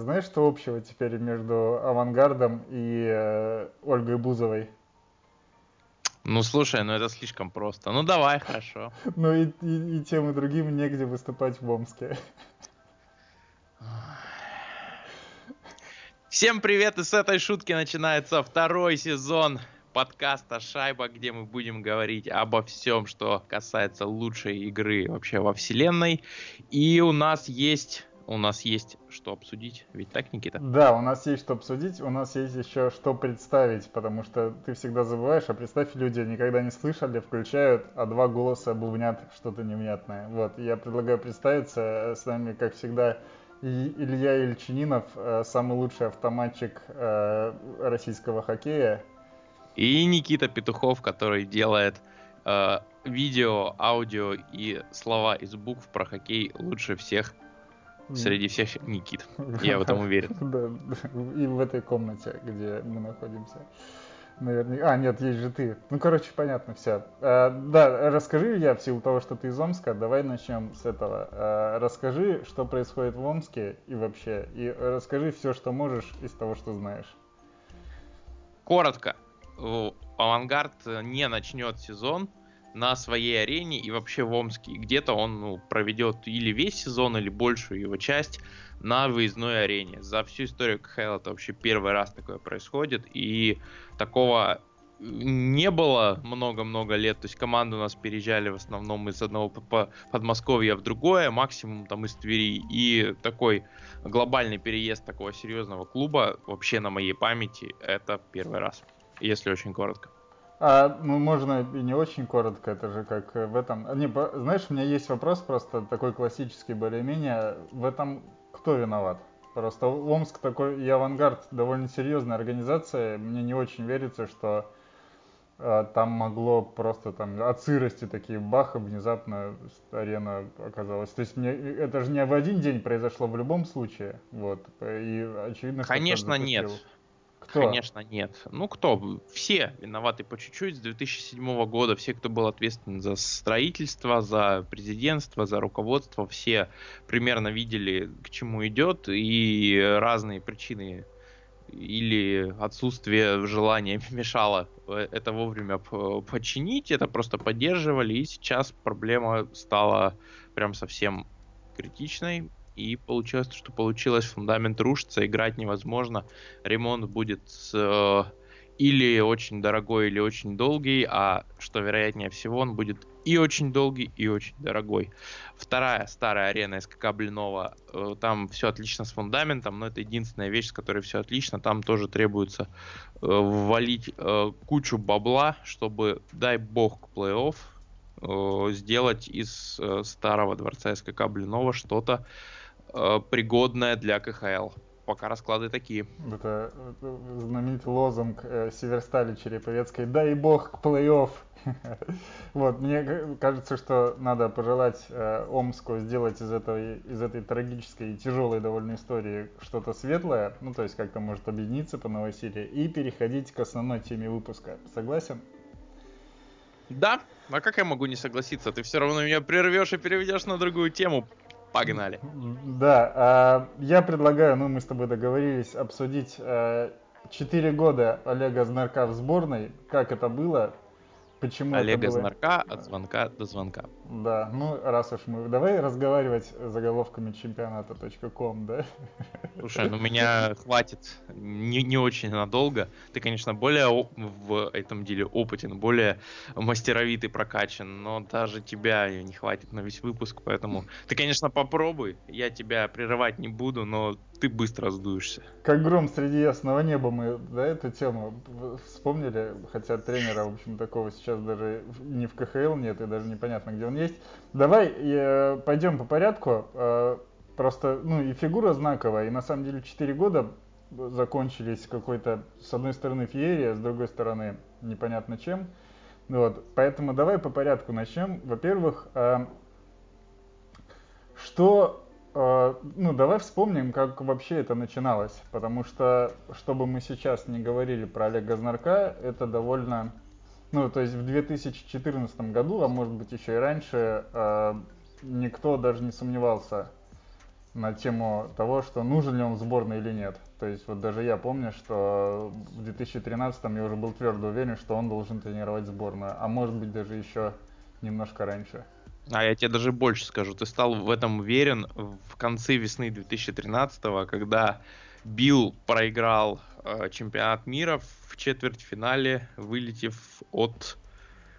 Знаешь, что общего теперь между авангардом и э, Ольгой Бузовой? Ну слушай, ну это слишком просто. Ну давай, хорошо. Ну и, и, и тем и другим негде выступать в Омске. Всем привет, и с этой шутки начинается второй сезон подкаста «Шайба», где мы будем говорить обо всем, что касается лучшей игры вообще во вселенной. И у нас есть у нас есть что обсудить, ведь так, Никита? Да, у нас есть что обсудить, у нас есть еще что представить, потому что ты всегда забываешь, а представь, люди никогда не слышали, включают, а два голоса бубнят что-то невнятное. Вот, я предлагаю представиться, с нами, как всегда, Илья Ильчининов, э, самый лучший автоматчик э, российского хоккея. И Никита Петухов, который делает э, видео, аудио и слова из букв про хоккей лучше всех среди всех Никит. Я в этом уверен. Да, и в этой комнате, где мы находимся. Наверное. А, нет, есть же ты. Ну, короче, понятно все. А, да, расскажи, я в силу того, что ты из Омска, давай начнем с этого. А, расскажи, что происходит в Омске и вообще. И расскажи все, что можешь из того, что знаешь. Коротко. Авангард не начнет сезон на своей арене и вообще в Омске. Где-то он ну, проведет или весь сезон, или большую его часть на выездной арене. За всю историю КХЛ это вообще первый раз такое происходит. И такого не было много-много лет. То есть команды у нас переезжали в основном из одного Подмосковья в другое, максимум там из Твери. И такой глобальный переезд такого серьезного клуба вообще на моей памяти это первый раз, если очень коротко. А, ну, можно и не очень коротко, это же как в этом... Не, знаешь, у меня есть вопрос просто такой классический более-менее. В этом кто виноват? Просто Омск такой и Авангард довольно серьезная организация. Мне не очень верится, что э, там могло просто там от сырости такие баха внезапно арена оказалась. То есть мне это же не в один день произошло в любом случае. Вот. И очевидно, Конечно, нет. Кто? Конечно, нет. Ну кто? Все виноваты по чуть-чуть. С 2007 года все, кто был ответственен за строительство, за президентство, за руководство, все примерно видели, к чему идет, и разные причины или отсутствие желания мешало это вовремя починить, это просто поддерживали, и сейчас проблема стала прям совсем критичной и получилось, что получилось, фундамент рушится, играть невозможно, ремонт будет э, или очень дорогой, или очень долгий, а что вероятнее всего, он будет и очень долгий, и очень дорогой. Вторая старая арена СКК Блинова, э, там все отлично с фундаментом, но это единственная вещь, с которой все отлично, там тоже требуется э, ввалить э, кучу бабла, чтобы, дай бог, к плей-офф э, сделать из э, старого дворца СКК Блинова что-то э, пригодная для КХЛ. Пока расклады такие. Это знаменитый лозунг э, Северстали Череповецкой «Дай бог к плей-офф». вот, мне кажется, что надо пожелать э, Омску сделать из, этого, из этой трагической и тяжелой довольно истории что-то светлое, ну, то есть как-то может объединиться по новосилии, и переходить к основной теме выпуска. Согласен? Да, а как я могу не согласиться? Ты все равно меня прервешь и переведешь на другую тему. Погнали. Да, а, я предлагаю, ну мы с тобой договорились, обсудить 4 э, года Олега Знарка в сборной, как это было, Почему Олега было... Знарка от звонка до звонка. Да, ну раз уж мы... Давай разговаривать заголовками чемпионата.ком, да? Слушай, ну меня хватит не, не очень надолго. Ты, конечно, более в этом деле опытен, более мастеровитый, прокачан, но даже тебя не хватит на весь выпуск, поэтому ты, конечно, попробуй. Я тебя прерывать не буду, но ты быстро сдуешься. Как гром среди ясного неба мы, да, эту тему вспомнили, хотя тренера, в общем, такого сейчас даже не в КХЛ нет, и даже непонятно, где он есть. Давай э, пойдем по порядку. Э, просто, ну, и фигура знаковая, и на самом деле 4 года закончились какой-то, с одной стороны, феерия, с другой стороны, непонятно чем. Вот, поэтому давай по порядку начнем. Во-первых, э, что ну, давай вспомним, как вообще это начиналось, потому что, чтобы мы сейчас не говорили про Олега Знарка, это довольно, ну, то есть в 2014 году, а может быть еще и раньше, а, никто даже не сомневался на тему того, что нужен ли он в сборной или нет. То есть вот даже я помню, что в 2013 я уже был твердо уверен, что он должен тренировать сборную, а может быть даже еще немножко раньше. А я тебе даже больше скажу, ты стал в этом уверен в конце весны 2013 когда Билл проиграл э, чемпионат мира в четвертьфинале, вылетев от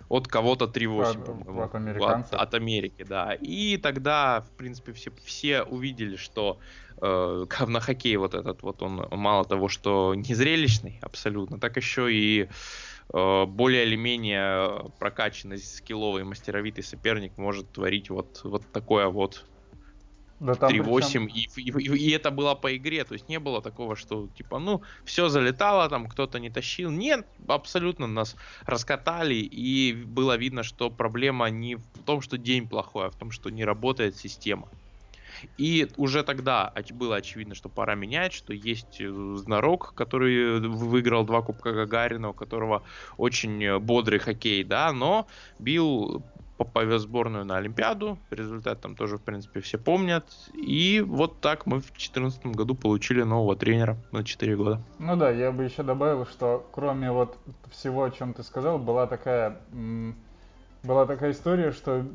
от кого-то 3-8, по-моему. От, от, Америки, да. И тогда, в принципе, все, все увидели, что э, на хоккей вот этот вот он мало того, что не зрелищный абсолютно, так еще и э, более или менее прокачанный, скилловый, мастеровитый соперник может творить вот, вот такое вот да, 3-8, и, и, и, и это было по игре, то есть не было такого, что типа, ну, все залетало, там кто-то не тащил. Нет, абсолютно нас раскатали, и было видно, что проблема не в том, что день плохой, а в том, что не работает система. И уже тогда было очевидно, что пора менять, что есть э, знарок, который выиграл два Кубка Гагарина, у которого очень бодрый хоккей, да, но Билл повез сборную на Олимпиаду. Результат там тоже, в принципе, все помнят. И вот так мы в 2014 году получили нового тренера на 4 года. Ну да, я бы еще добавил, что кроме вот всего, о чем ты сказал, была такая была такая история, что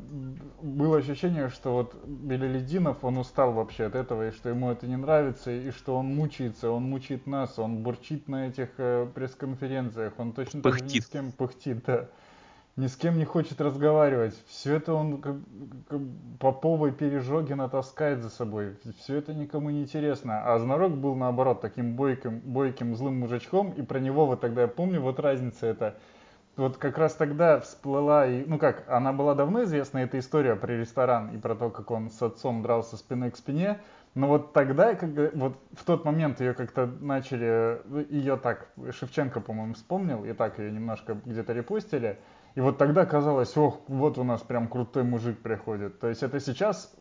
было ощущение, что вот Белелединов, он устал вообще от этого, и что ему это не нравится, и что он мучается, он мучает нас, он бурчит на этих э, пресс-конференциях, он точно пыхтит. так же ни с кем пыхтит, да ни с кем не хочет разговаривать. Все это он как, как Попова и Пережогина таскает за собой. Все это никому не интересно. А Знарок был наоборот таким бойким, бойким злым мужичком. И про него вот тогда я помню, вот разница это. Вот как раз тогда всплыла, и, ну как, она была давно известна, эта история про ресторан и про то, как он с отцом дрался спиной к спине. Но вот тогда, как, вот в тот момент ее как-то начали, ее так, Шевченко, по-моему, вспомнил, и так ее немножко где-то репустили. И вот тогда казалось, ох, вот у нас прям крутой мужик приходит. То есть это сейчас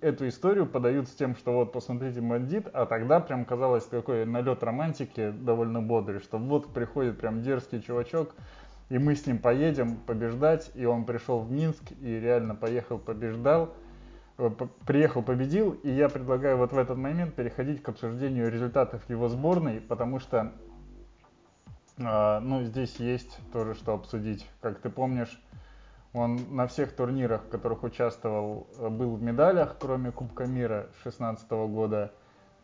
эту историю подают с тем, что вот посмотрите бандит, а тогда прям казалось такой налет романтики довольно бодрый, что вот приходит прям дерзкий чувачок, и мы с ним поедем побеждать, и он пришел в Минск и реально поехал побеждал, э, приехал победил, и я предлагаю вот в этот момент переходить к обсуждению результатов его сборной, потому что а, ну, здесь есть тоже что обсудить. Как ты помнишь, он на всех турнирах, в которых участвовал, был в медалях, кроме Кубка мира 2016 года.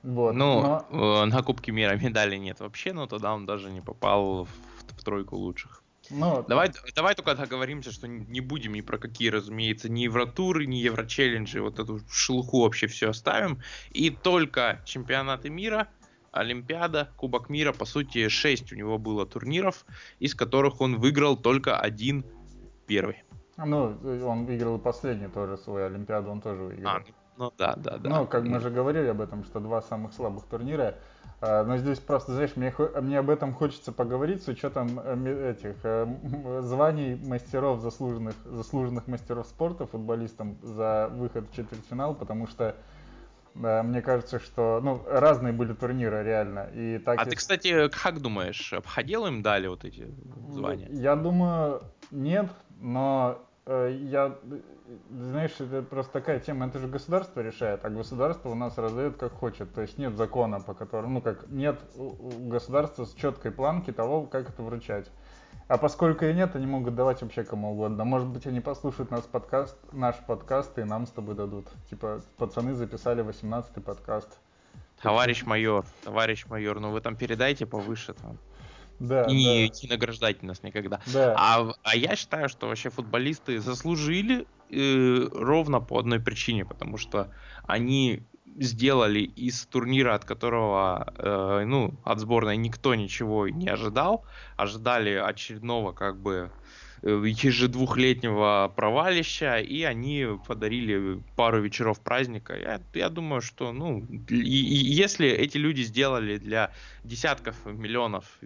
Вот. Ну, но... Э, на Кубке мира медалей нет вообще, но тогда он даже не попал в, в тройку лучших. Ну, давай, давай только договоримся, что не будем ни про какие, разумеется, ни Евротуры, ни Еврочелленджи, вот эту шелуху вообще все оставим. И только чемпионаты мира – Олимпиада, Кубок мира, по сути, 6 у него было турниров, из которых он выиграл только один первый. Ну, он выиграл последний тоже свой Олимпиаду, он тоже выиграл. А, ну да, да, да. Ну, как мы же говорили об этом, что два самых слабых турнира. А, но здесь просто, знаешь, мне, мне об этом хочется поговорить с учетом э, этих э, званий мастеров, заслуженных, заслуженных мастеров спорта футболистам за выход в четвертьфинал, потому что мне кажется, что ну, разные были турниры, реально. И так а и... ты, кстати, как думаешь, обходил им дали вот эти звания? Я думаю, нет, но э, я, знаешь, это просто такая тема, это же государство решает, а государство у нас раздает как хочет. То есть нет закона, по которому, ну как, нет у государства с четкой планки того, как это вручать. А поскольку и нет, они могут давать вообще кому угодно. Может быть, они послушают нас подкаст, наш подкаст и нам с тобой дадут. Типа, пацаны записали 18-й подкаст. Товарищ майор, товарищ майор, ну вы там передайте повыше там. Да, и да. не награждайте нас никогда. Да. А, а я считаю, что вообще футболисты заслужили э, ровно по одной причине, потому что они сделали из турнира, от которого, э, ну, от сборной никто ничего не ожидал, ожидали очередного, как бы, э, ежедвухлетнего провалища, и они подарили пару вечеров праздника. Я, я думаю, что, ну, и, и если эти люди сделали для десятков миллионов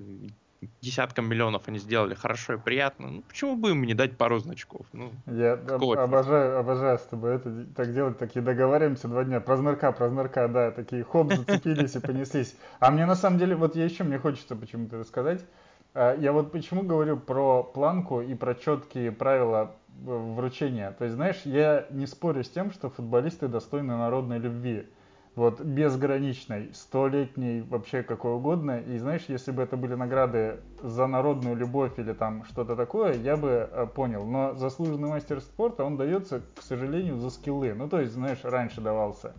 десяткам миллионов они сделали хорошо и приятно, ну почему бы им не дать пару значков? Ну, Я обожаю, обожаю с тобой это так делать, такие договариваемся два дня, про знарка, про знарка, да, такие хоп, зацепились и понеслись. А мне на самом деле, вот я еще, мне хочется почему-то рассказать, а, я вот почему говорю про планку и про четкие правила вручения. То есть, знаешь, я не спорю с тем, что футболисты достойны народной любви. Вот безграничной, столетней, вообще какой угодно. И знаешь, если бы это были награды за народную любовь или там что-то такое, я бы э, понял. Но заслуженный мастер спорта, он дается, к сожалению, за скиллы. Ну, то есть, знаешь, раньше давался.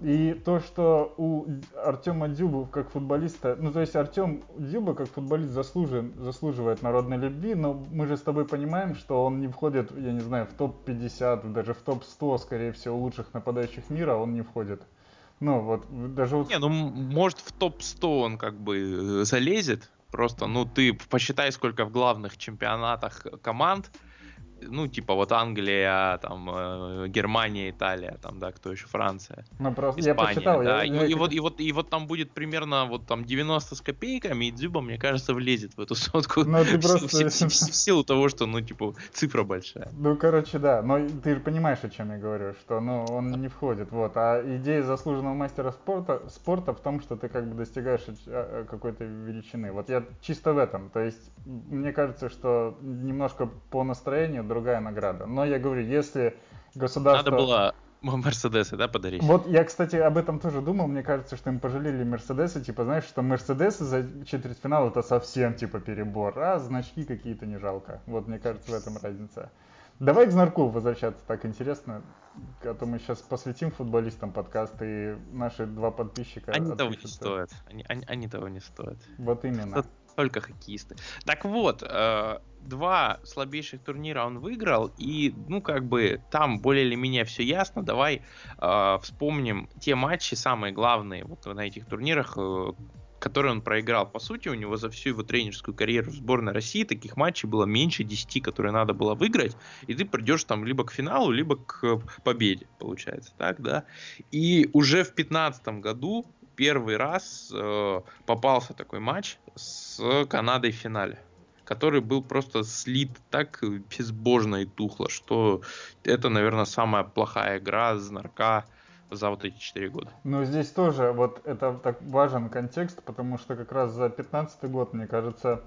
И то, что у Артема Дюба как футболиста, ну то есть Артем Дюба как футболист заслужен, заслуживает народной любви, но мы же с тобой понимаем, что он не входит, я не знаю, в топ-50, даже в топ-100, скорее всего, лучших нападающих мира он не входит. Ну, вот, даже вот... Не, ну, может, в топ-100 он как бы э, залезет, просто, ну, ты посчитай, сколько в главных чемпионатах команд, ну, типа вот Англия, там, э, Германия, Италия, там, да, кто еще, Франция. Ну, просто Испания, я почитал. Да, я, и, я... И, вот, и, вот, и вот там будет примерно вот там 90 с копейками, и Дзюба, мне кажется, влезет в эту сотку. Ну, ты просто... в, в, в, в силу того, что, ну, типа, цифра большая. Ну, короче, да, но ты же понимаешь, о чем я говорю, что, ну, он не входит, вот. А идея заслуженного мастера спорта, спорта в том, что ты как бы достигаешь а, какой-то величины. Вот я чисто в этом, то есть, мне кажется, что немножко по настроению другая награда. Но я говорю, если государство... Надо было Мерседесы, да, подарить? Вот я, кстати, об этом тоже думал. Мне кажется, что им пожалели Мерседесы. Типа, знаешь, что Мерседесы за четвертьфинал это совсем, типа, перебор. А значки какие-то не жалко. Вот, мне кажется, в этом разница. Давай к Знарку возвращаться, так интересно. А то мы сейчас посвятим футболистам подкаст, и наши два подписчика... Они того не стоят. Они, они, они того не стоят. Вот именно только хоккеисты. Так вот, э, два слабейших турнира он выиграл, и, ну, как бы, там более или менее все ясно. Давай э, вспомним те матчи, самые главные вот на этих турнирах, э, которые он проиграл. По сути, у него за всю его тренерскую карьеру в сборной России таких матчей было меньше 10, которые надо было выиграть, и ты придешь там либо к финалу, либо к победе, получается, так, да. И уже в 2015 году первый раз э, попался такой матч с Канадой в финале который был просто слит так безбожно и тухло, что это, наверное, самая плохая игра Знарка за вот эти четыре года. Но здесь тоже вот это так важен контекст, потому что как раз за 15 год, мне кажется,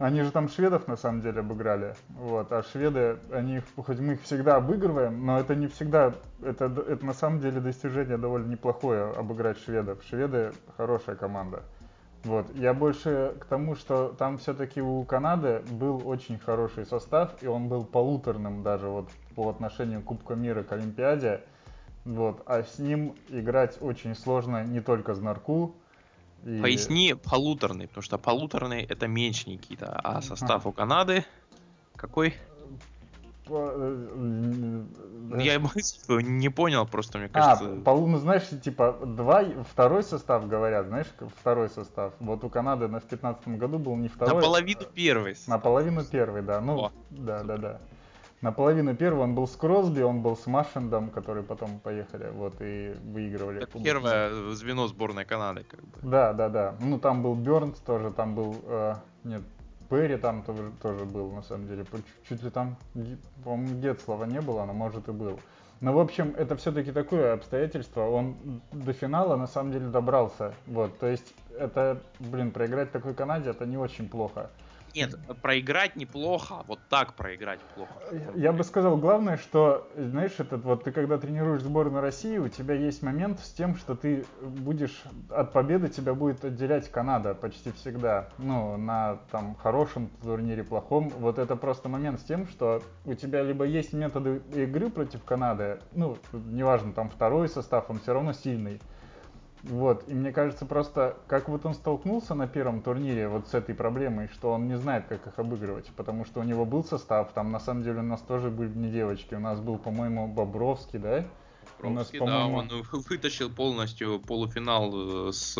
они же там шведов на самом деле обыграли. Вот. А шведы, они, хоть мы их всегда обыгрываем, но это не всегда, это, это на самом деле достижение довольно неплохое обыграть шведов. Шведы хорошая команда. Вот. Я больше к тому, что там все-таки у Канады был очень хороший состав, и он был полуторным даже вот по отношению к Кубку мира к Олимпиаде. Вот. А с ним играть очень сложно не только Знарку, и... Поясни полуторный, потому что полуторный это меньше Никита, а состав а. у Канады какой? Э, Я не понял, просто мне а, кажется. А, полу, ну знаешь, типа, два, второй состав говорят, знаешь, второй состав. Вот у Канады на в 15 году был не второй. Наполовину первый. Наполовину первый, да. Ну, О, да, супер. да, да наполовину первого он был с Кросби, он был с Машендом, которые потом поехали, вот, и выигрывали. Это первое звено сборной Канады, как бы. Да, да, да. Ну, там был Бернс тоже, там был, э, нет, Перри там тоже, тоже был, на самом деле. Чуть, ли там, по-моему, Гетслова не было, но может и был. Но, в общем, это все-таки такое обстоятельство. Он до финала, на самом деле, добрался. Вот, то есть, это, блин, проиграть такой Канаде, это не очень плохо. Нет, проиграть неплохо, вот так проиграть плохо. Я бы сказал, главное, что, знаешь, этот вот ты когда тренируешь сборную России, у тебя есть момент с тем, что ты будешь от победы тебя будет отделять Канада почти всегда. Ну, на там хорошем турнире, плохом. Вот это просто момент с тем, что у тебя либо есть методы игры против Канады, ну, неважно, там второй состав, он все равно сильный вот, и мне кажется, просто как вот он столкнулся на первом турнире вот с этой проблемой, что он не знает, как их обыгрывать, потому что у него был состав, там на самом деле у нас тоже были не девочки, у нас был, по-моему, Бобровский, да? Бобровский, у нас, да, он вытащил полностью полуфинал э, с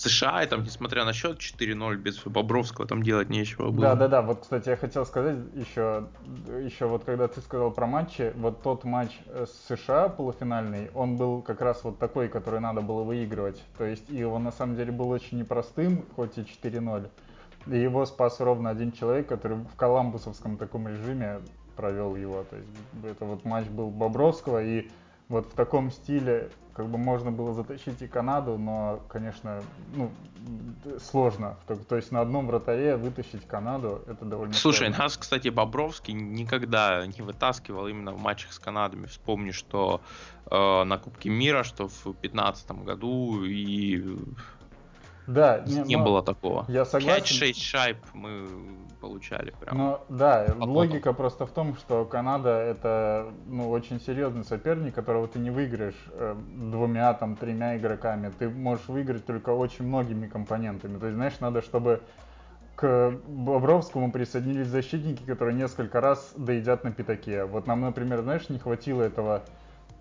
США, и там, несмотря на счет 4-0, без Бобровского там делать нечего было. Да, да, да. Вот, кстати, я хотел сказать еще, еще вот когда ты сказал про матчи, вот тот матч с США полуфинальный, он был как раз вот такой, который надо было выигрывать. То есть, и он на самом деле был очень непростым, хоть и 4-0. И его спас ровно один человек, который в коламбусовском таком режиме провел его. То есть, это вот матч был Бобровского и вот в таком стиле как бы можно было затащить и Канаду, но, конечно, ну, сложно. То, то есть на одном вратаре вытащить Канаду, это довольно Слушай, сложно. нас, кстати, Бобровский никогда не вытаскивал именно в матчах с Канадами. Вспомни, что э, на Кубке мира, что в 2015 году и да, не, не но было такого. Я согласен. 5-6 шайб мы получали прям. Ну да, Потом. логика просто в том, что Канада это ну, очень серьезный соперник, которого ты не выиграешь э, двумя, там, тремя игроками. Ты можешь выиграть только очень многими компонентами. То есть, знаешь, надо, чтобы к Бобровскому присоединились защитники, которые несколько раз доедят на пятаке. Вот нам, например, знаешь, не хватило этого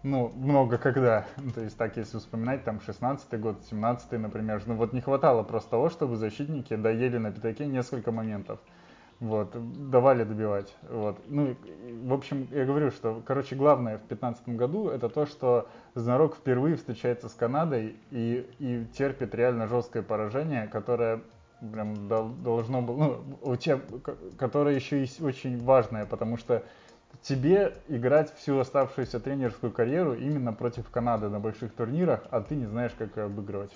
ну, много когда. То есть так, если вспоминать, там, 16-й год, 17-й, например, ну вот не хватало просто того, чтобы защитники доели на пятаке несколько моментов. Вот, давали добивать. Вот. Ну, в общем, я говорю, что, короче, главное в 2015 году это то, что Знарок впервые встречается с Канадой и, и терпит реально жесткое поражение, которое прям должно было, ну, у тебя, которое еще и очень важное, потому что тебе играть всю оставшуюся тренерскую карьеру именно против Канады на больших турнирах, а ты не знаешь, как ее обыгрывать.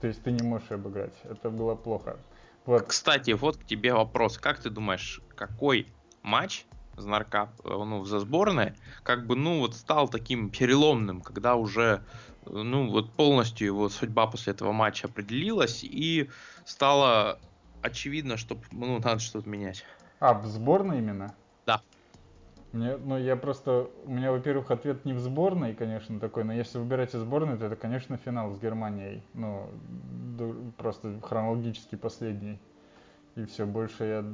То есть ты не можешь ее обыграть. Это было плохо. Вот. Кстати, вот к тебе вопрос. Как ты думаешь, какой матч Знарка ну, за сборной, как бы, ну, вот стал таким переломным, когда уже, ну, вот полностью его судьба после этого матча определилась, и стало очевидно, что, ну, надо что-то менять. А, в сборной именно? Да. Мне, ну, я просто, у меня, во-первых, ответ не в сборной, конечно, такой, но если выбирать из сборной, то это, конечно, финал с Германией. Ну, просто хронологически последний. И все, больше я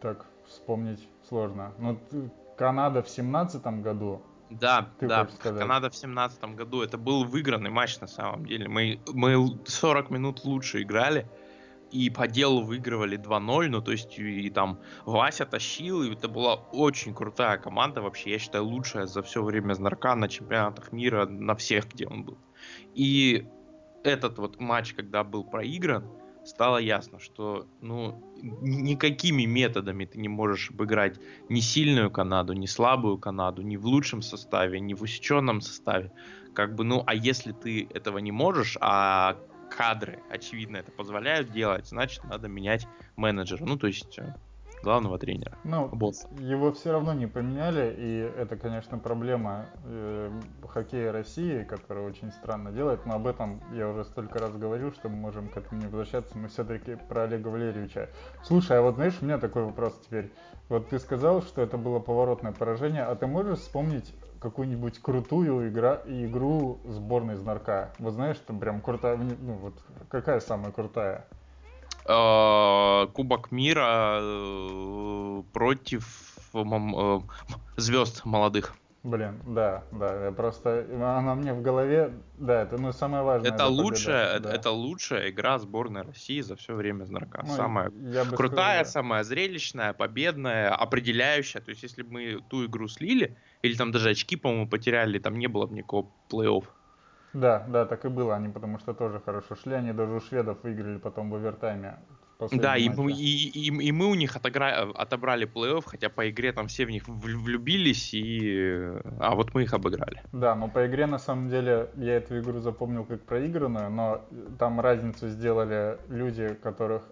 так вспомнить сложно. Ну, Канада в семнадцатом году. Да, ты да, Канада в семнадцатом году. Это был выигранный матч на самом деле. Мы, мы 40 минут лучше играли и по делу выигрывали 2-0, ну то есть и, и там Вася тащил, и это была очень крутая команда, вообще я считаю лучшая за все время Знарка на чемпионатах мира, на всех, где он был. И этот вот матч, когда был проигран, стало ясно, что ну никакими методами ты не можешь обыграть ни сильную Канаду, ни слабую Канаду, ни в лучшем составе, ни в усеченном составе. Как бы, ну, а если ты этого не можешь, а кадры, очевидно, это позволяют делать, значит, надо менять менеджера, ну, то есть э, главного тренера. Ну, босса. его все равно не поменяли, и это, конечно, проблема э, хоккея России, которая очень странно делает, но об этом я уже столько раз говорил, что мы можем к этому не возвращаться, мы все-таки про Олега Валерьевича. Слушай, а вот знаешь, у меня такой вопрос теперь. Вот ты сказал, что это было поворотное поражение, а ты можешь вспомнить какую-нибудь крутую игра, игру сборной Знарка. Вот знаешь, там прям крутая, ну вот какая самая крутая? А, Кубок мира э, против э, звезд молодых. Блин, да, да, я просто она мне в голове, да, это ну самое важное. Это, лучшая, да. это лучшая игра сборной России за все время знака. Ну, самая крутая, сказал, самая зрелищная, победная, определяющая. То есть если бы мы ту игру слили или там даже очки, по-моему, потеряли, там не было бы никакого плей-офф. Да, да, так и было. Они потому что тоже хорошо шли. Они даже у шведов выиграли потом в овертайме. Да, и мы, и, и, и мы у них отогра... отобрали плей-офф, хотя по игре там все в них влюбились, и... а вот мы их обыграли. Да, но по игре на самом деле я эту игру запомнил как проигранную, но там разницу сделали люди, которых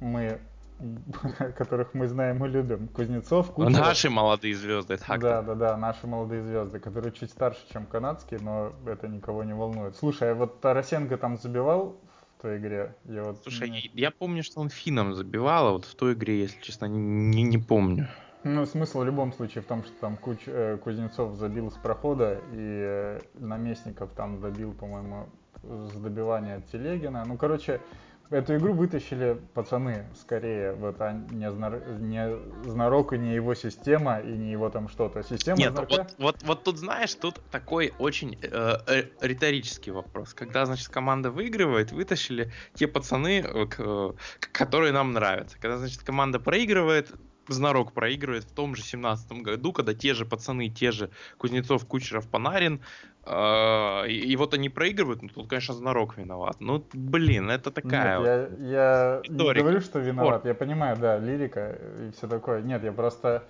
мы которых мы знаем и любим. Кузнецов, Кучеров. Наши молодые звезды, так. Да, да, да, наши молодые звезды, которые чуть старше, чем канадские, но это никого не волнует. Слушай, а вот Тарасенко там забивал в той игре? Я вот... Слушай, я помню, что он финном забивал, а вот в той игре, если честно, не, не помню. Ну, смысл в любом случае в том, что там Куч, э, Кузнецов забил с прохода, и э, Наместников там забил, по-моему, с добивания от Телегина. Ну, короче, Эту игру вытащили пацаны скорее, вот, а не, знар... не Знарок и не его система, и не его там что-то. Система Нет, Знарка... вот, вот, вот тут знаешь, тут такой очень э, э, риторический вопрос. Когда, значит, команда выигрывает, вытащили те пацаны, э, которые нам нравятся. Когда, значит, команда проигрывает, Знарок проигрывает в том же 17 году, когда те же пацаны, те же Кузнецов, Кучеров, Панарин, э, и, и вот они проигрывают, ну тут, конечно, Знарок виноват. Ну, блин, это такая... Нет, вот я, я не говорю, что виноват, я понимаю, да, лирика и все такое. Нет, я просто...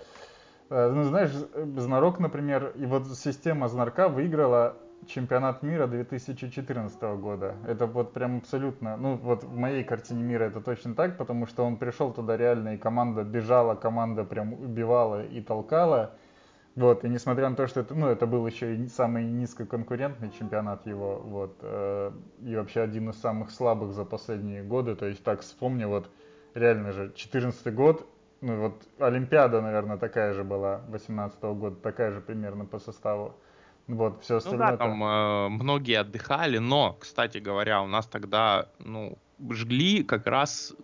Э, ну, знаешь, Знарок, например, и вот система Знарка выиграла чемпионат мира 2014 года. Это вот прям абсолютно, ну вот в моей картине мира это точно так, потому что он пришел туда реально, и команда бежала, команда прям убивала и толкала. Вот, и несмотря на то, что это, ну, это был еще и самый низкоконкурентный чемпионат его, вот, э, и вообще один из самых слабых за последние годы, то есть так вспомни, вот, реально же, 14 год, ну, вот, Олимпиада, наверное, такая же была, 18 -го года, такая же примерно по составу. Вот, все остальное. Ну да, там э, многие отдыхали, но, кстати говоря, у нас тогда, ну, жгли как раз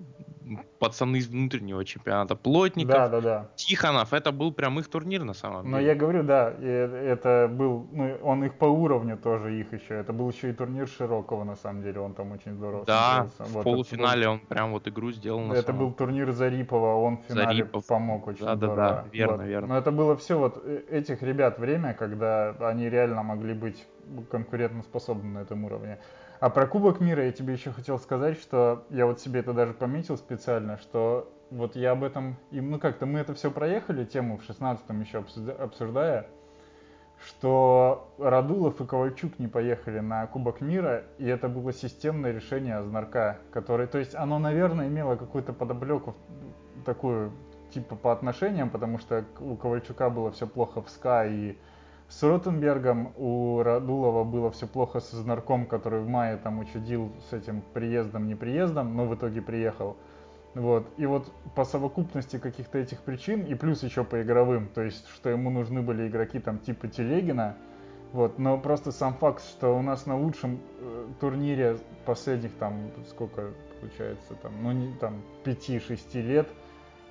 пацаны из внутреннего чемпионата, Плотников, да, да, да. Тихонов, это был прям их турнир на самом деле. Но я говорю, да, это был, ну, он их по уровню тоже их еще, это был еще и турнир Широкого на самом деле, он там очень здорово Да, в вот, полуфинале был, он прям вот игру сделал на Это самом... был турнир Зарипова, он в финале Зарипов. помог очень да, здорово. Да, да, верно, вот. верно. Но это было все вот э, этих ребят время, когда они реально могли быть конкурентоспособны на этом уровне. А про Кубок мира я тебе еще хотел сказать, что я вот себе это даже пометил специально, что вот я об этом, и ну как-то мы это все проехали, тему в 16-м еще обсуждая, что Радулов и Ковальчук не поехали на Кубок мира, и это было системное решение Азнарка, который, то есть оно, наверное, имело какую-то подоплеку такую, типа по отношениям, потому что у Ковальчука было все плохо в СКА, и с Ротенбергом у Радулова было все плохо с Знарком, который в мае там учудил с этим приездом-неприездом, но в итоге приехал. Вот. И вот по совокупности каких-то этих причин, и плюс еще по игровым, то есть, что ему нужны были игроки там типа Телегина, вот, но просто сам факт, что у нас на лучшем э, турнире последних там, сколько получается, там, ну не там 5-6 лет –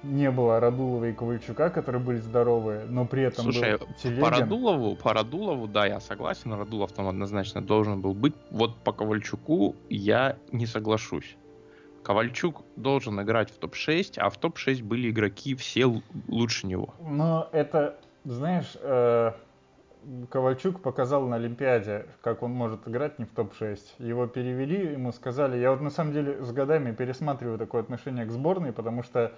не было Радулова и Ковальчука, которые были здоровые, но при этом Слушай, был Телегин. по Радулову, по Радулову, да, я согласен, Радулов там однозначно должен был быть. Вот по Ковальчуку я не соглашусь. Ковальчук должен играть в топ-6, а в топ-6 были игроки все лучше него. Но это, знаешь, э, Ковальчук показал на Олимпиаде, как он может играть не в топ-6. Его перевели, ему сказали, я вот на самом деле с годами пересматриваю такое отношение к сборной, потому что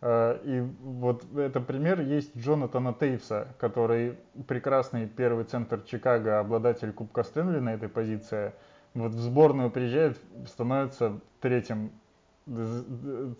и вот это пример есть Джонатана Тейвса, который прекрасный первый центр Чикаго, обладатель Кубка Стэнли на этой позиции. Вот в сборную приезжает, становится третьим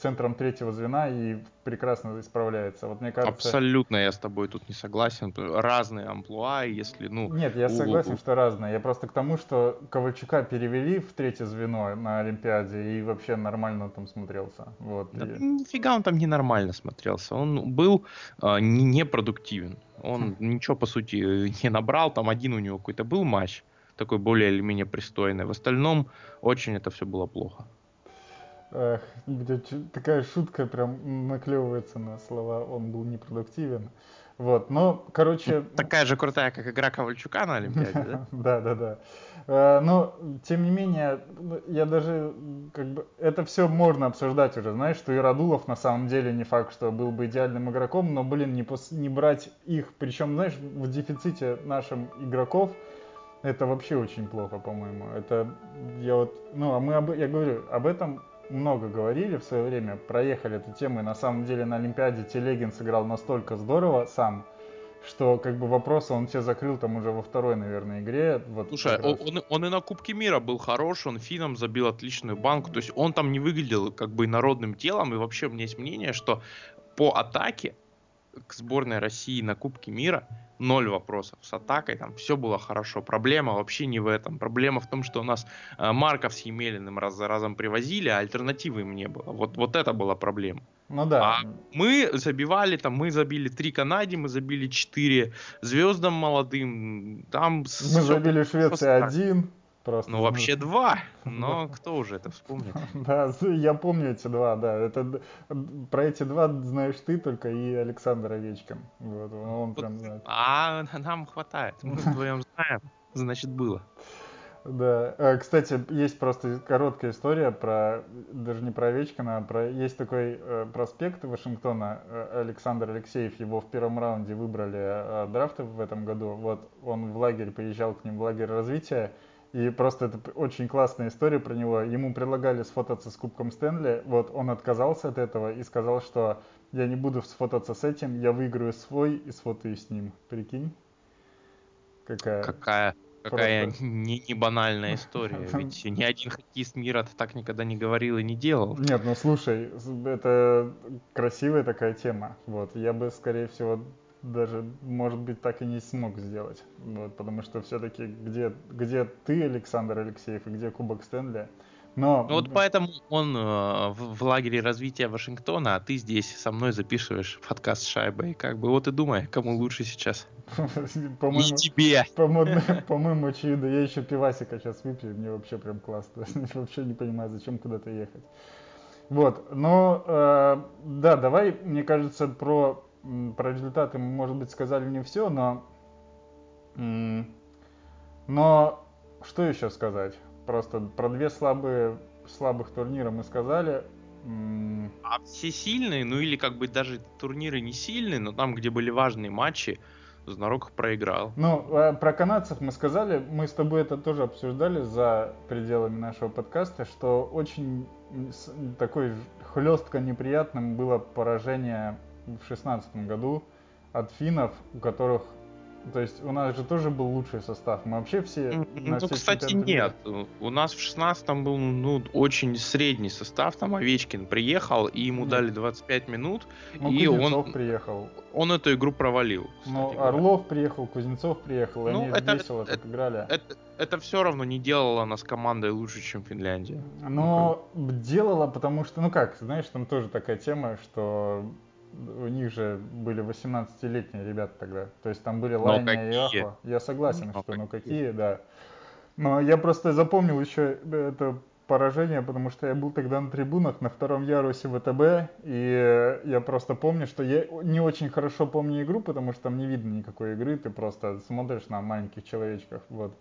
центром третьего звена и прекрасно исправляется. Вот мне кажется... Абсолютно я с тобой тут не согласен. Разные амплуа, если, ну... Нет, я согласен, у... что разные. Я просто к тому, что Ковальчука перевели в третье звено на Олимпиаде и вообще нормально там смотрелся. Вот. Да, и... Нифига он там ненормально смотрелся. Он был э, непродуктивен. Он хм. ничего, по сути, не набрал. Там один у него какой-то был матч такой более или менее пристойный. В остальном очень это все было плохо. Эх, такая шутка прям наклевывается на слова «он был непродуктивен». Вот, но, короче... Такая же крутая, как игра Ковальчука на Олимпиаде, да? Да, да, да. Э, но, тем не менее, я даже, как бы, это все можно обсуждать уже, знаешь, что и Радулов на самом деле не факт, что был бы идеальным игроком, но, блин, не, пос... не брать их, причем, знаешь, в дефиците нашим игроков, это вообще очень плохо, по-моему. Это я вот, ну, а мы, об, я говорю, об этом много говорили в свое время, проехали эту тему, и на самом деле на Олимпиаде Телегин сыграл настолько здорово сам, что как бы вопросы он все закрыл там уже во второй, наверное, игре. Вот Слушай, он, он, он и на Кубке мира был хорош, он финном забил отличную банку, то есть он там не выглядел как бы народным телом, и вообще у меня есть мнение, что по атаке к сборной России на Кубке мира ноль вопросов. С атакой там все было хорошо. Проблема вообще не в этом. Проблема в том, что у нас э, Марков с Емелиным раз за разом привозили, а альтернативы им не было. Вот, вот это была проблема. Ну да. А мы забивали, там, мы забили три Канаде, мы забили четыре звездам молодым. Там мы забили Швеции один. Просто, ну, вообще два, но кто уже это вспомнит? Да, я помню эти два, да. Это, про эти два знаешь ты только и Александр Овечкин. Вот, он прям знает. А нам хватает, мы вдвоем знаем, значит было. Да, э, кстати, есть просто короткая история про, даже не про Овечкина, а про, есть такой э, проспект Вашингтона, э, Александр Алексеев, его в первом раунде выбрали драфты в этом году, вот он в лагерь, приезжал к ним в лагерь развития, и просто это очень классная история про него. Ему предлагали сфотаться с Кубком Стэнли. Вот он отказался от этого и сказал, что я не буду сфотаться с этим, я выиграю свой и сфотаюсь с ним. Прикинь? Какая? Какая? какая просто... не, не банальная история. Ведь ни один хоккеист мира так никогда не говорил и не делал. Нет, ну слушай, это красивая такая тема. Вот, я бы, скорее всего, даже, может быть, так и не смог сделать. Вот, потому что все-таки где, где ты, Александр Алексеев, и где Кубок Стэнли, но... Ну вот поэтому он э, в, в лагере развития Вашингтона, а ты здесь со мной записываешь подкаст с шайбой. Как бы вот и думай, кому лучше сейчас. Не тебе. По-моему, очевидно, я еще пивасика сейчас выпью, мне вообще прям классно. Вообще не понимаю, зачем куда-то ехать. Вот, но э, да, давай, мне кажется, про, про результаты мы, может быть, сказали не все, но, но что еще сказать? Просто про две слабые, слабых турнира мы сказали. А все сильные, ну или как бы даже турниры не сильные, но там, где были важные матчи, Знарок проиграл. Ну, а про канадцев мы сказали, мы с тобой это тоже обсуждали за пределами нашего подкаста, что очень такой хлестко неприятным было поражение в шестнадцатом году от финнов, у которых то есть у нас же тоже был лучший состав. Мы вообще все... Ну, кстати, нет. У нас в 16-м был ну, очень средний состав. Там Овечкин приехал, и ему нет. дали 25 минут. Ну, и Кузнецов он приехал. Он эту игру провалил. Ну, Орлов приехал, Кузнецов приехал, и ну, они это, весело это, так играли. Это, это все равно не делало нас командой лучше, чем Финляндия. Но ну, делало, потому что, ну как, знаешь, там тоже такая тема, что у них же были 18-летние ребята тогда. То есть там были Лайня и Ахва. Я согласен, Но что ну какие, да. Но я просто запомнил еще это поражение, потому что я был тогда на трибунах на втором ярусе ВТБ, и я просто помню, что я не очень хорошо помню игру, потому что там не видно никакой игры, ты просто смотришь на маленьких человечках, вот.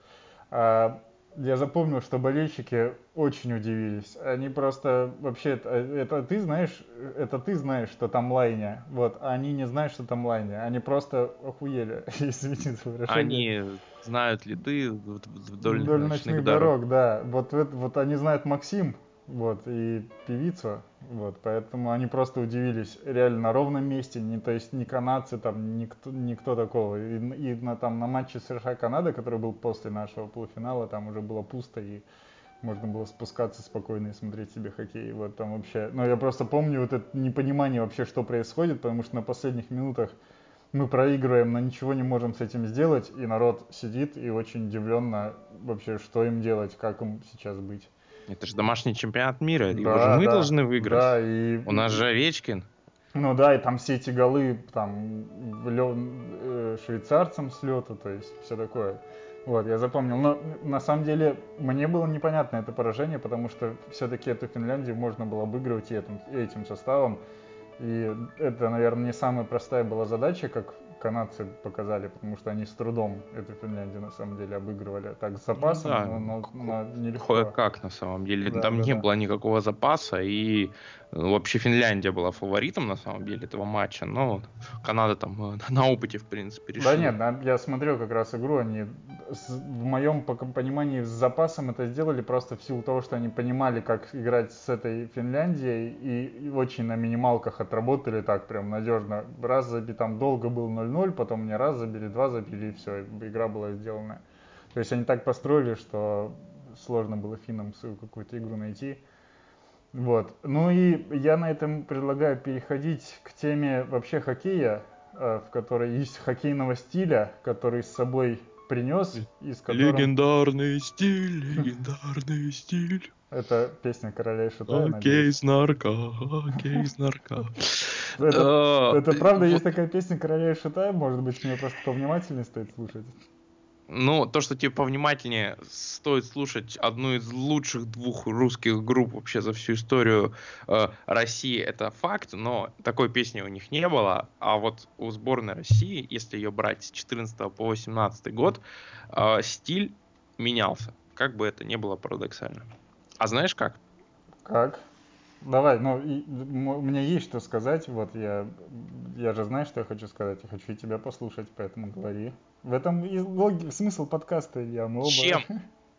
А я запомнил, что болельщики очень удивились. Они просто вообще это, это ты знаешь, это ты знаешь, что там лайня, вот, а они не знают, что там лайня. Они просто охуели, извините за выражение. Они знают ли ты вдоль, вдоль ночных, ночных дорог? дорог, да. Вот, вот они знают Максим, вот, и певица, вот, поэтому они просто удивились реально на ровном месте, не, то есть ни канадцы, там, никто, никто такого, и, и на, там, на матче США-Канада, который был после нашего полуфинала, там уже было пусто, и можно было спускаться спокойно и смотреть себе хоккей, вот, там вообще, но я просто помню вот это непонимание вообще, что происходит, потому что на последних минутах мы проигрываем, но ничего не можем с этим сделать, и народ сидит и очень удивленно вообще, что им делать, как им сейчас быть. Это же домашний чемпионат мира, да, его же мы да, должны выиграть. Да, и... У нас же Овечкин. Ну да, и там все эти голы там лё... Э, швейцарцам с лета, то есть все такое. Вот, я запомнил. Но на самом деле мне было непонятно это поражение, потому что все-таки эту Финляндию можно было обыгрывать и этим, этим составом. И это, наверное, не самая простая была задача, как канадцы показали, потому что они с трудом эту Финляндию на самом деле обыгрывали. Так, с запасом, ну, да. но, но, но нелегко. Кое-как на самом деле. Да, Там да, не да. было никакого запаса, и ну, вообще Финляндия была фаворитом на самом деле этого матча, но Канада там э, на опыте, в принципе, решила. Да нет, я смотрел как раз игру, они в моем понимании с запасом это сделали просто в силу того, что они понимали, как играть с этой Финляндией, и очень на минималках отработали так прям надежно. Раз забили, там долго был 0-0, потом мне раз забили, два забили, и все, игра была сделана. То есть они так построили, что сложно было финнам свою какую-то игру найти. Вот. Ну и я на этом предлагаю переходить к теме вообще хоккея, э, в которой есть хоккейного стиля, который с собой принес, из которого... Легендарный стиль, легендарный стиль. Это песня короля и шута, Окей, снарка, окей, снарка. Это, это правда есть такая песня короля и шута? Может быть, мне просто повнимательнее стоит слушать? Ну, то, что тебе повнимательнее стоит слушать одну из лучших двух русских групп вообще за всю историю э, России, это факт, но такой песни у них не было. А вот у сборной России, если ее брать с 14 по 18 год, э, стиль менялся. Как бы это ни было парадоксально. А знаешь как? Как? Давай, ну, и, у меня есть что сказать, вот я, я же знаю, что я хочу сказать, я хочу и тебя послушать, поэтому говори. В этом и логи, смысл подкаста, я мы оба. Чем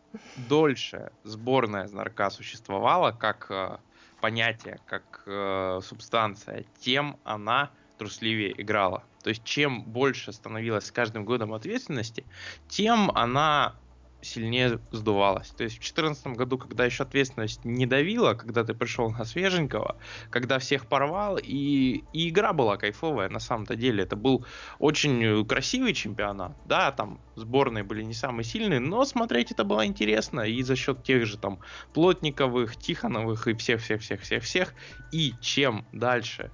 дольше сборная знарка существовала как э, понятие, как э, субстанция, тем она трусливее играла. То есть чем больше становилась с каждым годом ответственности, тем она сильнее сдувалось. То есть в 2014 году, когда еще ответственность не давила, когда ты пришел на свеженького, когда всех порвал, и, и игра была кайфовая на самом-то деле. Это был очень красивый чемпионат. Да, там сборные были не самые сильные, но смотреть это было интересно. И за счет тех же там Плотниковых, Тихоновых и всех-всех-всех-всех-всех. И чем дальше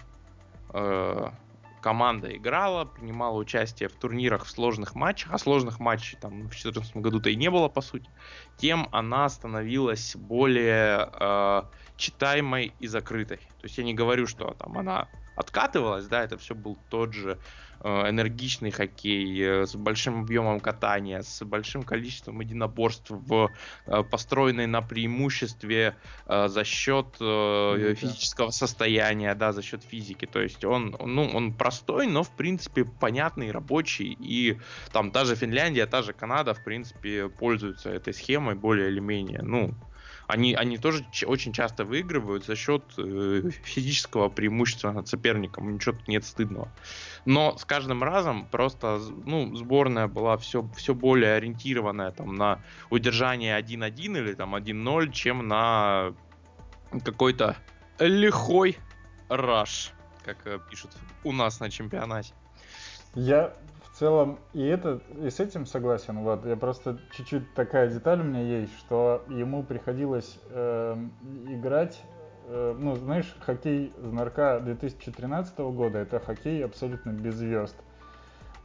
э, команда играла, принимала участие в турнирах, в сложных матчах, а сложных матчей там в 2014 году-то и не было, по сути, тем она становилась более э, читаемой и закрытой. То есть я не говорю, что там она откатывалась, да, это все был тот же энергичный хоккей э, с большим объемом катания, с большим количеством единоборств, э, построенный на преимуществе за счет физического состояния, да, за счет физики. То есть он, ну, он простой, но в принципе понятный, рабочий. И там та же Финляндия, та же Канада, в принципе, пользуются этой схемой более или менее. Ну, они, они тоже очень часто выигрывают за счет э, физического преимущества над соперником. Ничего тут нет стыдного. Но с каждым разом просто ну, сборная была все, все более ориентированная там, на удержание 1-1 или там 1-0, чем на какой-то лихой раш, как э, пишут у нас на чемпионате. Я в целом и это и с этим согласен. Вот я просто чуть-чуть такая деталь у меня есть, что ему приходилось э, играть. Э, ну, знаешь, хоккей Знарка 2013 года это хоккей абсолютно без звезд.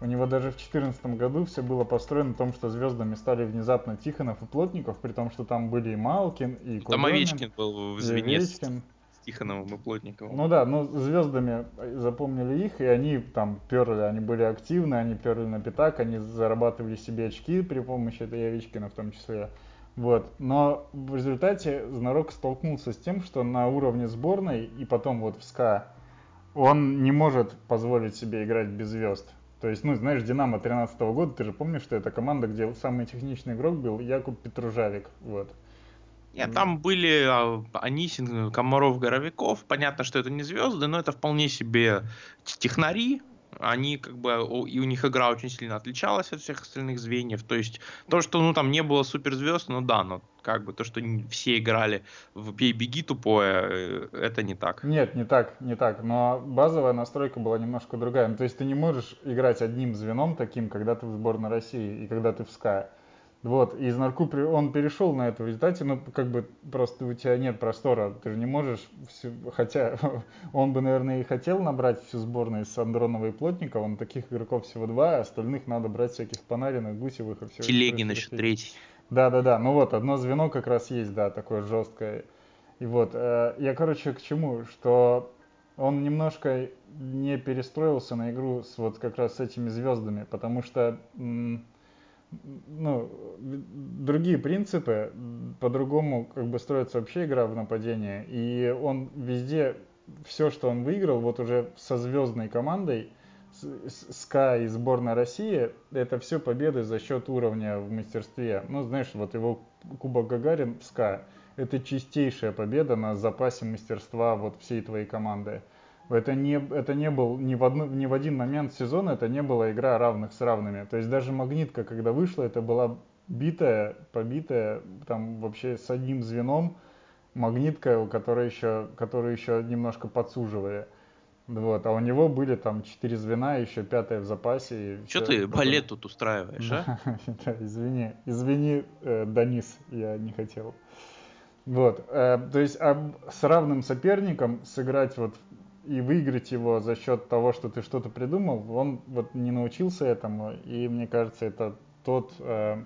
У него даже в 2014 году все было построено на том, что звездами стали внезапно Тихонов и Плотников, при том, что там были и Малкин, и Кудонин, Там Овечкин был в звене Овечкин. Тихоновым и Плотниковым. Ну да, ну звездами запомнили их, и они там перли, они были активны, они перли на пятак, они зарабатывали себе очки при помощи этой Овечкина в том числе. Вот. Но в результате Знарок столкнулся с тем, что на уровне сборной и потом вот в СКА он не может позволить себе играть без звезд. То есть, ну, знаешь, Динамо 13 года, ты же помнишь, что это команда, где самый техничный игрок был Якуб Петружавик. Вот. Нет, там были а, Анисин, Комаров, Горовиков. Понятно, что это не звезды, но это вполне себе технари. Они как бы, и у них игра очень сильно отличалась от всех остальных звеньев. То есть то, что ну там не было суперзвезд, ну да, но как бы то, что все играли в бей беги тупое, э, это не так. Нет, не так, не так. Но базовая настройка была немножко другая. Ну, то есть ты не можешь играть одним звеном таким, когда ты в сборной России и когда ты в СКА. Вот, и из Нарку он перешел на это в результате, ну, как бы просто у тебя нет простора, ты же не можешь, всю, хотя он бы, наверное, и хотел набрать всю сборную с Андронова и Плотникова, но таких игроков всего два, а остальных надо брать всяких Панариных, Гусевых и все. Телегин еще третий. Да-да-да, ну вот, одно звено как раз есть, да, такое жесткое. И вот, э, я, короче, к чему, что он немножко не перестроился на игру с вот как раз с этими звездами, потому что... М- ну, другие принципы, по-другому как бы строится вообще игра в нападение, и он везде, все, что он выиграл, вот уже со звездной командой, СКА и сборная России, это все победы за счет уровня в мастерстве. Ну, знаешь, вот его Кубок Гагарин в СКА, это чистейшая победа на запасе мастерства вот всей твоей команды. Это не, это не был ни в, одну, ни в один момент сезона, это не была игра равных с равными. То есть даже магнитка, когда вышла, это была битая, побитая, там вообще с одним звеном магнитка, у которой еще, которую еще немножко подсуживали. Вот, а у него были там четыре звена, еще пятое в запасе. Что ты балет тут устраиваешь, а? извини, извини, э, Данис, я не хотел. Вот, э, то есть а с равным соперником сыграть вот и выиграть его за счет того, что ты что-то придумал, он вот не научился этому, и мне кажется, это тот, э,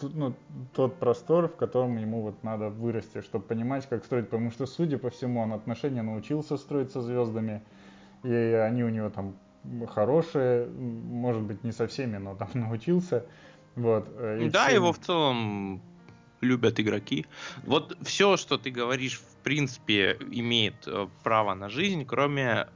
тот, ну, тот простор, в котором ему вот надо вырасти, чтобы понимать, как строить, потому что, судя по всему, он отношения научился строить со звездами, и они у него там хорошие, может быть, не со всеми, но там научился. Вот, э, да, все... его в целом любят игроки. Вот все, что ты говоришь, в принципе, имеет э, право на жизнь, кроме,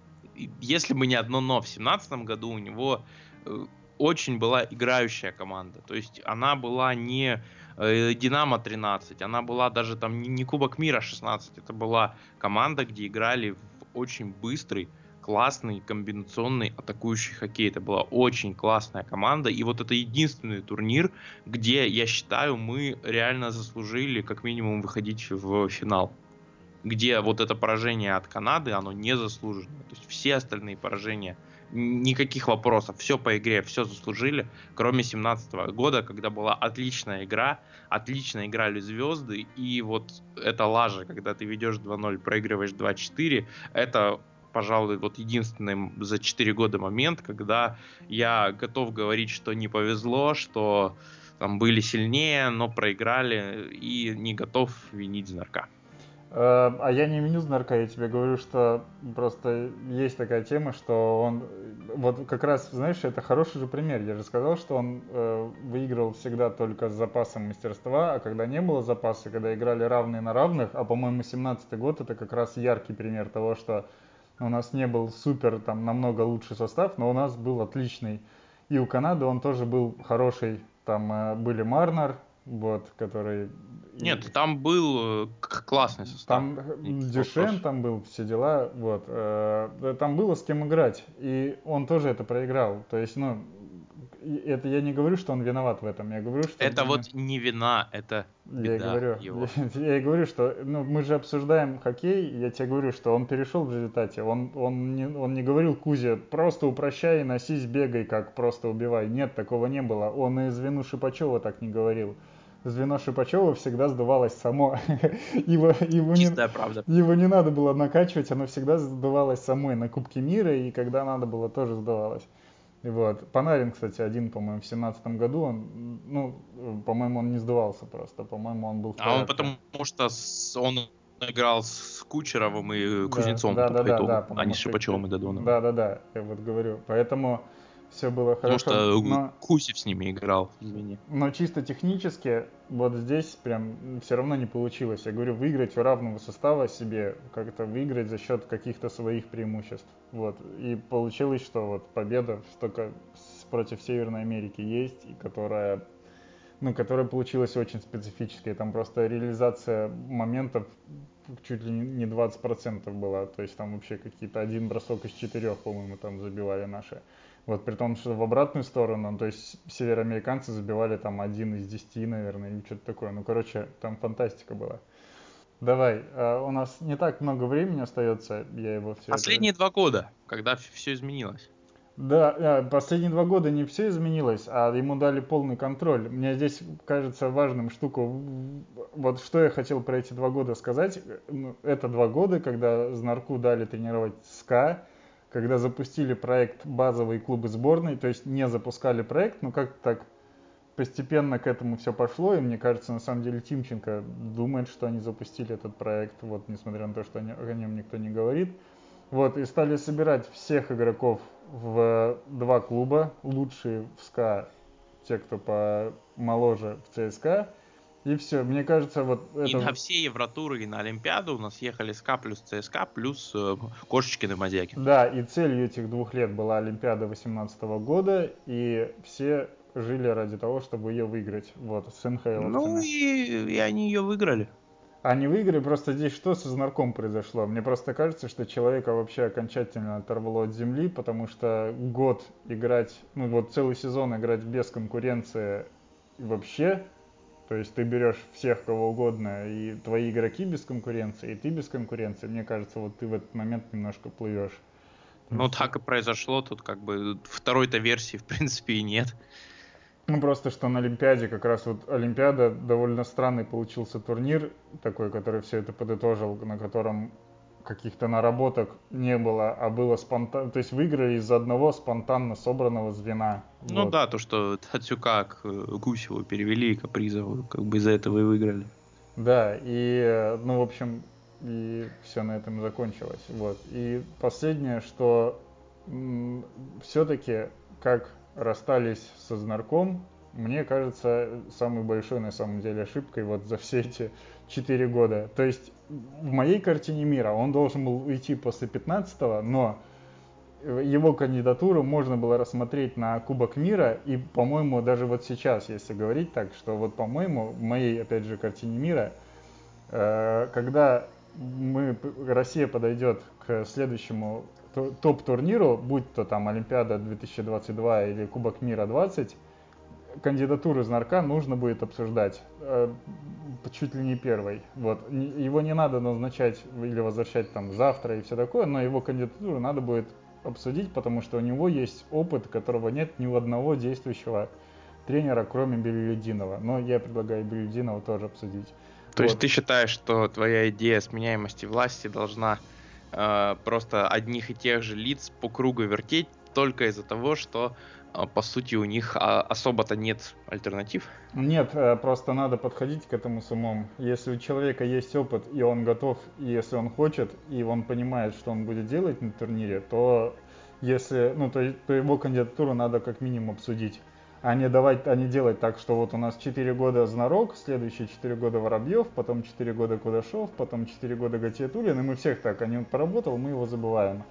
если бы не одно но, в семнадцатом году у него э, очень была играющая команда. То есть она была не э, Динамо 13, она была даже там не Кубок мира 16, это была команда, где играли в очень быстрый, классный комбинационный атакующий хоккей. Это была очень классная команда. И вот это единственный турнир, где, я считаю, мы реально заслужили как минимум выходить в финал. Где вот это поражение от Канады, оно не заслужено. То есть все остальные поражения никаких вопросов, все по игре, все заслужили, кроме 17 года, когда была отличная игра, отлично играли звезды, и вот эта лажа, когда ты ведешь 2-0, проигрываешь 2-4, это пожалуй, вот единственный за 4 года момент, когда я готов говорить, что не повезло, что там были сильнее, но проиграли, и не готов винить Знарка. Э, а я не виню Знарка, я тебе говорю, что просто есть такая тема, что он, вот как раз, знаешь, это хороший же пример. Я же сказал, что он э, выиграл всегда только с запасом мастерства, а когда не было запаса, когда играли равные на равных, а по-моему 17 год это как раз яркий пример того, что у нас не был супер, там, намного лучший состав, но у нас был отличный. И у Канады он тоже был хороший. Там э, были Марнер, вот, который... Нет, там был э, классный состав. Там Дюшен там был, все дела, вот. Э, там было с кем играть, и он тоже это проиграл. То есть, ну, это я не говорю, что он виноват в этом, я говорю, что... Это вот не вина, это беда я говорю, его. Я, я и говорю, что ну, мы же обсуждаем хоккей, я тебе говорю, что он перешел в результате, он, он, не, он не говорил Кузе, просто упрощай, носись, бегай, как просто убивай. Нет, такого не было. Он и звену Шипачева так не говорил звено Шипачева всегда сдавалось само. его, его, Чистая не, правда. его не надо было накачивать, оно всегда сдавалось самой на Кубке мира, и когда надо было, тоже сдавалось. Вот. Панарин, кстати, один, по-моему, в семнадцатом году, он, ну, по-моему, он не сдавался просто, по-моему, он был А он потому что с, он играл с Кучеровым и Кузнецом да, да, да, да, а не с Шипачевым и Додоновым. Да, да, да, я вот говорю. Поэтому все было хорошо. Потому что но... Кусев с ними играл, извини. Но чисто технически вот здесь прям все равно не получилось. Я говорю, выиграть у равного состава себе, как-то выиграть за счет каких-то своих преимуществ. Вот. И получилось, что вот победа только против Северной Америки есть, и которая ну, которая получилась очень специфической. Там просто реализация моментов чуть ли не 20% была. То есть там вообще какие-то один бросок из четырех, по-моему, там забивали наши. Вот при том, что в обратную сторону, то есть североамериканцы забивали там один из десяти, наверное, или что-то такое. Ну, короче, там фантастика была. Давай, а у нас не так много времени остается, я его все. Последние это... два года, когда все изменилось. Да, а, последние два года не все изменилось, а ему дали полный контроль. Мне здесь кажется важным штуку, вот что я хотел про эти два года сказать. Ну, это два года, когда Знарку дали тренировать СКА, когда запустили проект базовые клубы сборной, то есть не запускали проект, но как-то так постепенно к этому все пошло, и мне кажется, на самом деле Тимченко думает, что они запустили этот проект, вот, несмотря на то, что они, о нем никто не говорит. Вот, и стали собирать всех игроков в два клуба, лучшие в СКА, те, кто помоложе в ЦСКА, и все, мне кажется, вот это... И на все Евротуры, и на Олимпиаду у нас ехали СКА плюс ЦСКА плюс э, Кошечкины Мазяки. Да, и целью этих двух лет была Олимпиада 2018 года, и все жили ради того, чтобы ее выиграть, вот, с НХЛ. Ну и, и они ее выиграли. Они выиграли, просто здесь что со знарком произошло? Мне просто кажется, что человека вообще окончательно оторвало от земли, потому что год играть, ну вот целый сезон играть без конкуренции вообще то есть ты берешь всех кого угодно, и твои игроки без конкуренции, и ты без конкуренции. Мне кажется, вот ты в этот момент немножко плывешь. Ну, так и произошло. Тут как бы второй-то версии, в принципе, и нет. Ну, просто что на Олимпиаде, как раз вот Олимпиада, довольно странный получился турнир, такой, который все это подытожил, на котором каких-то наработок не было, а было спонтанно, то есть выиграли из одного спонтанно собранного звена. Ну вот. да, то, что Тацюка к Гусеву перевели, Капризову, как бы из-за этого и выиграли. Да, и, ну, в общем, и все на этом закончилось. Вот. И последнее, что все-таки как расстались со Знарком, мне кажется, самой большой на самом деле ошибкой вот за все эти четыре года. То есть в моей картине мира он должен был уйти после 15-го, но его кандидатуру можно было рассмотреть на Кубок мира, и, по-моему, даже вот сейчас, если говорить так, что вот, по-моему, в моей, опять же, картине мира, э, когда мы, Россия подойдет к следующему топ-турниру, будь то там Олимпиада 2022 или Кубок мира 20, кандидатуру из Нарка нужно будет обсуждать э, чуть ли не первой. Вот. Его не надо назначать или возвращать там завтра и все такое, но его кандидатуру надо будет обсудить, потому что у него есть опыт, которого нет ни у одного действующего тренера, кроме Белюдинова. Но я предлагаю Белюдинова тоже обсудить. То вот. есть ты считаешь, что твоя идея сменяемости власти должна э, просто одних и тех же лиц по кругу вертеть только из-за того, что а, по сути, у них а, особо-то нет альтернатив? Нет, э, просто надо подходить к этому с умом. Если у человека есть опыт, и он готов, и если он хочет, и он понимает, что он будет делать на турнире, то если, ну, то, то его кандидатуру надо как минимум обсудить. А не давать, а не делать так, что вот у нас 4 года Знарок, следующие 4 года Воробьев, потом 4 года Кудашов, потом 4 года Гатиетулин, и мы всех так, они он поработал, мы его забываем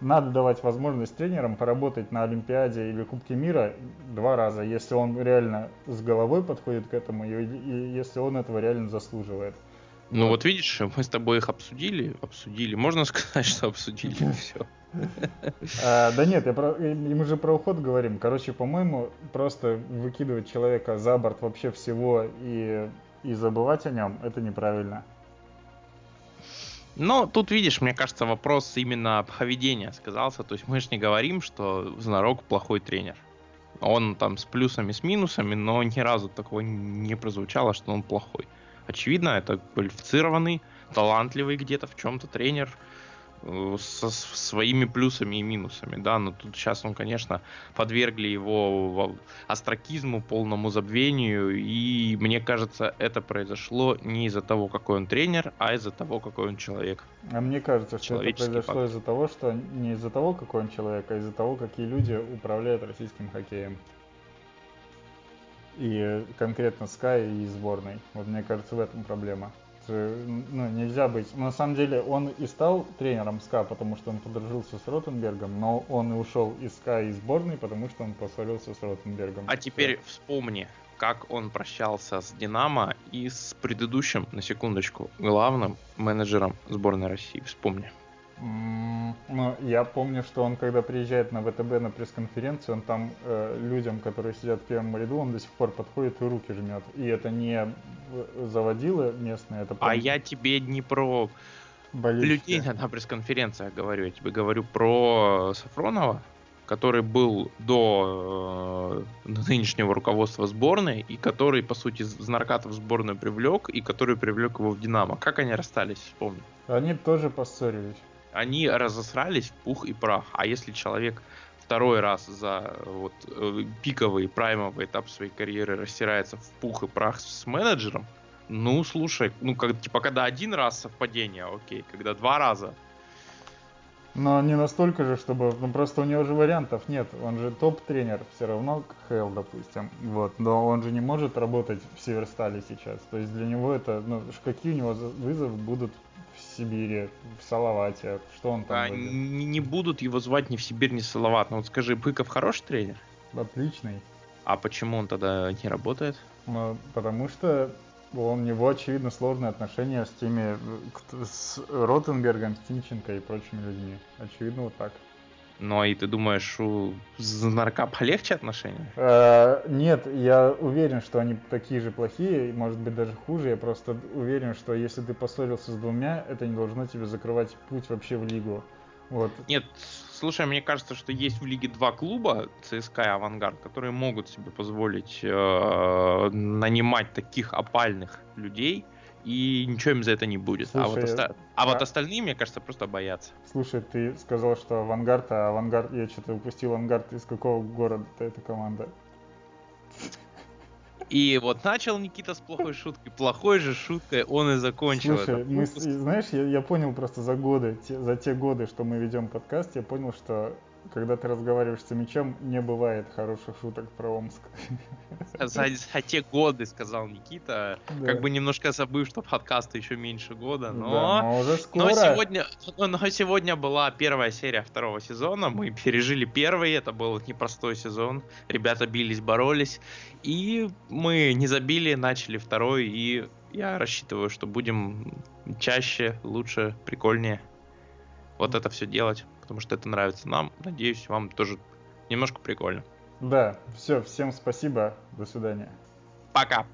надо давать возможность тренерам поработать на Олимпиаде или Кубке мира два раза, если он реально с головой подходит к этому и, и если он этого реально заслуживает. Ну вот. вот видишь, мы с тобой их обсудили, обсудили. Можно сказать, что обсудили, все. А, да нет, мы же про уход говорим. Короче, по-моему, просто выкидывать человека за борт вообще всего и, и забывать о нем, это неправильно. Но тут, видишь, мне кажется, вопрос именно поведения сказался. То есть мы же не говорим, что Знарок плохой тренер. Он там с плюсами, с минусами, но ни разу такого не прозвучало, что он плохой. Очевидно, это квалифицированный, талантливый где-то в чем-то тренер, со своими плюсами и минусами, да, но тут сейчас он, конечно, подвергли его астракизму, полному забвению, и мне кажется, это произошло не из-за того, какой он тренер, а из-за того, какой он человек. А мне кажется, что это произошло из-за того, что не из-за того, какой он человек, а из-за того, какие люди управляют российским хоккеем. И конкретно Sky и сборной. Вот мне кажется, в этом проблема. Э, ну, нельзя быть. На самом деле он и стал тренером СКА, потому что он подружился с Ротенбергом, но он и ушел из СКА и сборной, потому что он поссорился с Ротенбергом. А теперь вспомни, как он прощался с Динамо и с предыдущим, на секундочку, главным менеджером сборной России. Вспомни. Ну, я помню, что он, когда приезжает на ВТБ на пресс-конференцию, он там э, людям, которые сидят в первом ряду, он до сих пор подходит и руки жмет. И это не заводило местные, это... Прям... А я тебе не про Болельщики. людей на пресс-конференциях говорю, я тебе говорю про Сафронова, который был до э, нынешнего руководства сборной, и который, по сути, Знарката в сборную привлек, и который привлек его в Динамо. Как они расстались, вспомни. Они тоже поссорились они разосрались в пух и прах. А если человек второй раз за вот, э, пиковый, праймовый этап своей карьеры растирается в пух и прах с менеджером, ну, слушай, ну, как, типа, когда один раз совпадение, окей, когда два раза. Но не настолько же, чтобы, ну, просто у него же вариантов нет. Он же топ-тренер все равно, Хейл, допустим. Вот, но он же не может работать в Северстале сейчас. То есть для него это, ну, какие у него вызовы будут Сибири, в Салавате, что он там? А, не, не будут его звать ни в Сибирь, ни в Салават. Ну вот скажи, Быков хороший тренер? Отличный. А почему он тогда не работает? Ну, потому что у него, очевидно, сложные отношения с теми, с Ротенбергом, Тинченко и прочими людьми. Очевидно, вот так. Ну и ты думаешь, у Знарка полегче отношения? Э, нет, я уверен, что они такие же плохие, может быть даже хуже. Я просто уверен, что если ты поссорился с двумя, это не должно тебе закрывать путь вообще в лигу. Вот. Нет, слушай, мне кажется, что есть в лиге два клуба, ЦСКА и Авангард, которые могут себе позволить э, нанимать таких опальных людей, и ничего им за это не будет. Слушай, а, вот оста... а, а вот остальные, мне кажется, просто боятся. Слушай, ты сказал, что авангард, а авангард, я что-то упустил авангард, из какого города эта команда? И вот начал Никита с плохой шуткой, плохой же шуткой он и закончил. Слушай, мы, знаешь, я, я понял просто за годы, те, за те годы, что мы ведем подкаст, я понял, что когда ты разговариваешь с мячом, не бывает хороших шуток про Омск. За, за те годы, сказал Никита, да. как бы немножко забыв, что подкаста еще меньше года, но, да, но, уже скоро. но сегодня, но сегодня была первая серия второго сезона, мы пережили первый, это был непростой сезон, ребята бились, боролись, и мы не забили, начали второй, и я рассчитываю, что будем чаще, лучше, прикольнее. Вот это все делать, потому что это нравится нам. Надеюсь, вам тоже немножко прикольно. Да, все, всем спасибо, до свидания. Пока.